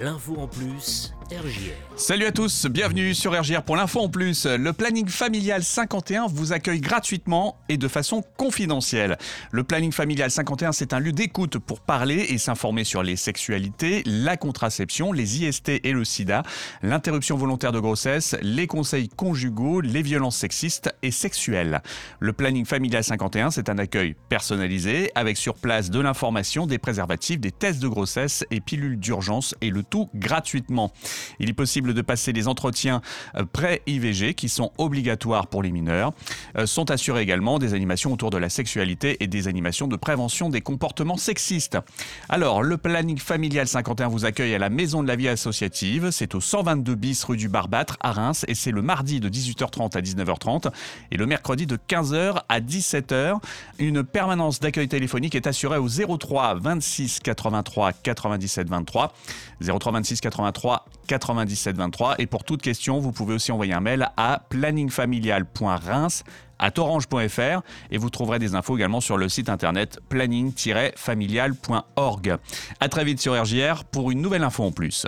L'info en plus, Salut à tous, bienvenue sur RGR pour l'info en plus. Le planning familial 51 vous accueille gratuitement et de façon confidentielle. Le planning familial 51, c'est un lieu d'écoute pour parler et s'informer sur les sexualités, la contraception, les IST et le sida, l'interruption volontaire de grossesse, les conseils conjugaux, les violences sexistes et sexuelles. Le planning familial 51, c'est un accueil personnalisé avec sur place de l'information, des préservatifs, des tests de grossesse et pilules d'urgence et le tout gratuitement. Il est possible de passer les entretiens euh, pré-IVG qui sont obligatoires pour les mineurs. Euh, Sont assurées également des animations autour de la sexualité et des animations de prévention des comportements sexistes. Alors, le planning familial 51 vous accueille à la Maison de la vie associative. C'est au 122 bis rue du Barbâtre à Reims et c'est le mardi de 18h30 à 19h30 et le mercredi de 15h à 17h. Une permanence d'accueil téléphonique est assurée au 03 26 83 97 23. 03 26 83 97 23. Et pour toute question, vous pouvez aussi envoyer un mail à planningfamilial.reims à orange.fr et vous trouverez des infos également sur le site internet planning-familial.org. À très vite sur RJR pour une nouvelle info en plus.